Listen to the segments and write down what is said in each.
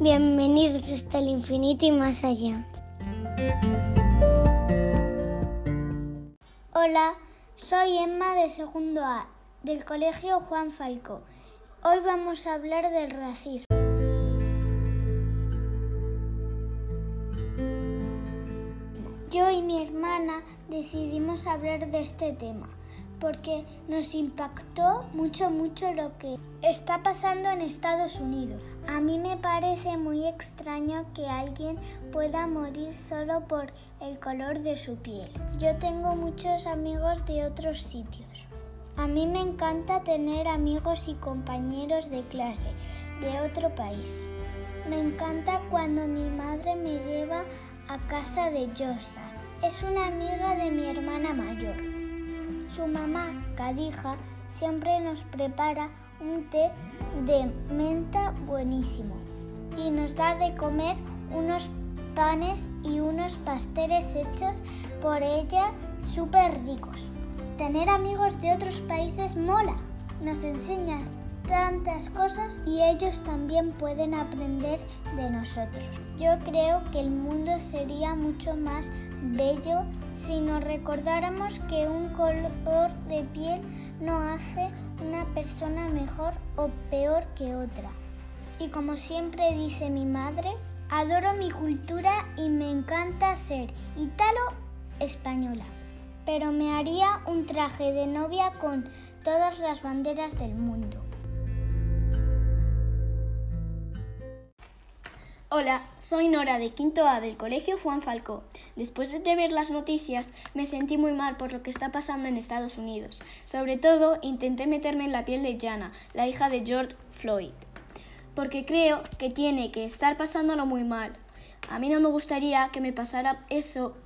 Bienvenidos hasta el infinito y más allá. Hola, soy Emma de segundo A, del Colegio Juan Falco. Hoy vamos a hablar del racismo. Yo y mi hermana decidimos hablar de este tema porque nos impactó mucho, mucho lo que está pasando en Estados Unidos. A mí me parece muy extraño que alguien pueda morir solo por el color de su piel. Yo tengo muchos amigos de otros sitios. A mí me encanta tener amigos y compañeros de clase de otro país. Me encanta cuando mi madre me lleva a casa de Yosa. Es una amiga de mi. Su siempre nos prepara un té de menta buenísimo y nos da de comer unos panes y unos pasteles hechos por ella súper ricos. Tener amigos de otros países mola, nos enseña tantas cosas y ellos también pueden aprender de nosotros. Yo creo que el mundo sería mucho más bello si nos recordáramos que un color de piel no hace una persona mejor o peor que otra. Y como siempre dice mi madre, adoro mi cultura y me encanta ser italo-española. Pero me haría un traje de novia con todas las banderas del mundo. Hola, soy Nora de Quinto A del Colegio Juan Falcó. Después de ver las noticias me sentí muy mal por lo que está pasando en Estados Unidos. Sobre todo intenté meterme en la piel de Jana, la hija de George Floyd, porque creo que tiene que estar pasándolo muy mal. A mí no me gustaría que me pasara eso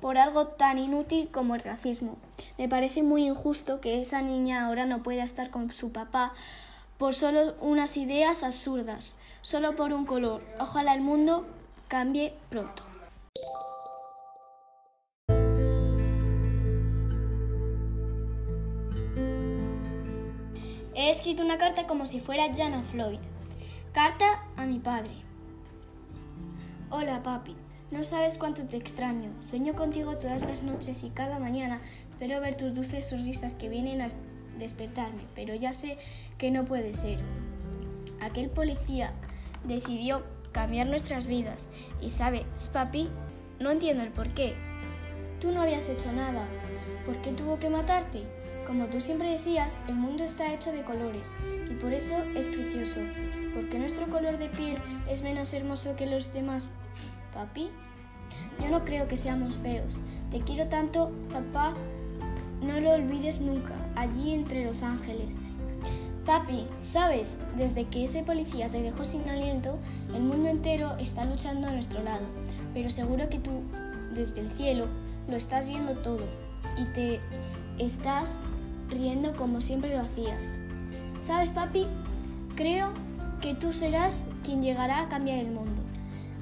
por algo tan inútil como el racismo. Me parece muy injusto que esa niña ahora no pueda estar con su papá por solo unas ideas absurdas solo por un color. Ojalá el mundo cambie pronto. He escrito una carta como si fuera Jana Floyd. Carta a mi padre. Hola papi, no sabes cuánto te extraño. Sueño contigo todas las noches y cada mañana espero ver tus dulces sonrisas que vienen a despertarme, pero ya sé que no puede ser. Aquel policía decidió cambiar nuestras vidas. Y sabes, papi, no entiendo el por qué. Tú no habías hecho nada. ¿Por qué tuvo que matarte? Como tú siempre decías, el mundo está hecho de colores y por eso es precioso. ¿Por qué nuestro color de piel es menos hermoso que los demás? Papi, yo no creo que seamos feos. Te quiero tanto, papá. No lo olvides nunca, allí entre los ángeles. Papi, ¿sabes? Desde que ese policía te dejó sin aliento, el mundo entero está luchando a nuestro lado. Pero seguro que tú, desde el cielo, lo estás viendo todo y te estás riendo como siempre lo hacías. ¿Sabes, papi? Creo que tú serás quien llegará a cambiar el mundo,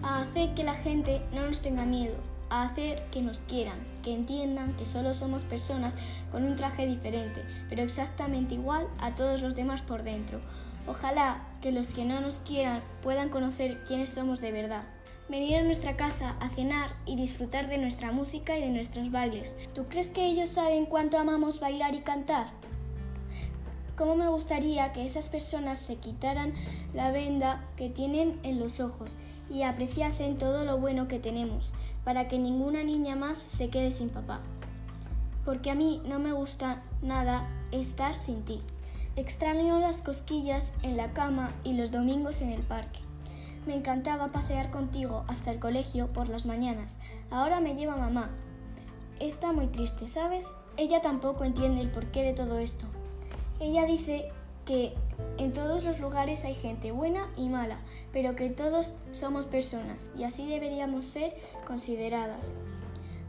a hacer que la gente no nos tenga miedo, a hacer que nos quieran, que entiendan que solo somos personas con un traje diferente, pero exactamente igual a todos los demás por dentro. Ojalá que los que no nos quieran puedan conocer quiénes somos de verdad. Venir a nuestra casa a cenar y disfrutar de nuestra música y de nuestros bailes. ¿Tú crees que ellos saben cuánto amamos bailar y cantar? ¿Cómo me gustaría que esas personas se quitaran la venda que tienen en los ojos y apreciasen todo lo bueno que tenemos, para que ninguna niña más se quede sin papá. Porque a mí no me gusta nada estar sin ti. Extraño las cosquillas en la cama y los domingos en el parque. Me encantaba pasear contigo hasta el colegio por las mañanas. Ahora me lleva mamá. Está muy triste, ¿sabes? Ella tampoco entiende el porqué de todo esto. Ella dice que en todos los lugares hay gente buena y mala, pero que todos somos personas y así deberíamos ser consideradas.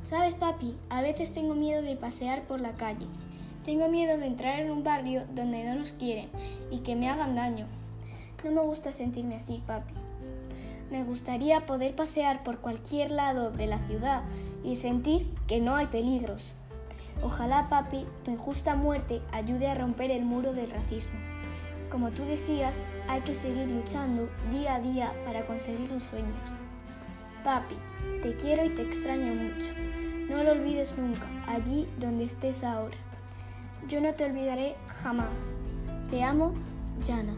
Sabes, papi, a veces tengo miedo de pasear por la calle. Tengo miedo de entrar en un barrio donde no nos quieren y que me hagan daño. No me gusta sentirme así, papi. Me gustaría poder pasear por cualquier lado de la ciudad y sentir que no hay peligros. Ojalá, papi, tu injusta muerte ayude a romper el muro del racismo. Como tú decías, hay que seguir luchando día a día para conseguir tus sueños. Papi, te quiero y te extraño mucho. No lo olvides nunca, allí donde estés ahora. Yo no te olvidaré jamás. Te amo, Yana.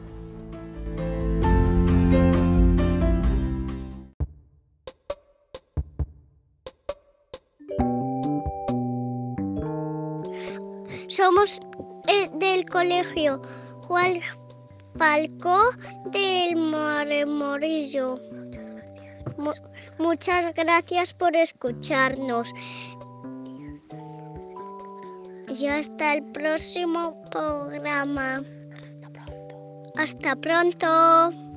Somos eh, del colegio Juan Falcó del Morillo. Muchas gracias. muchas gracias por escucharnos. Y hasta el próximo programa. Hasta pronto. Hasta pronto.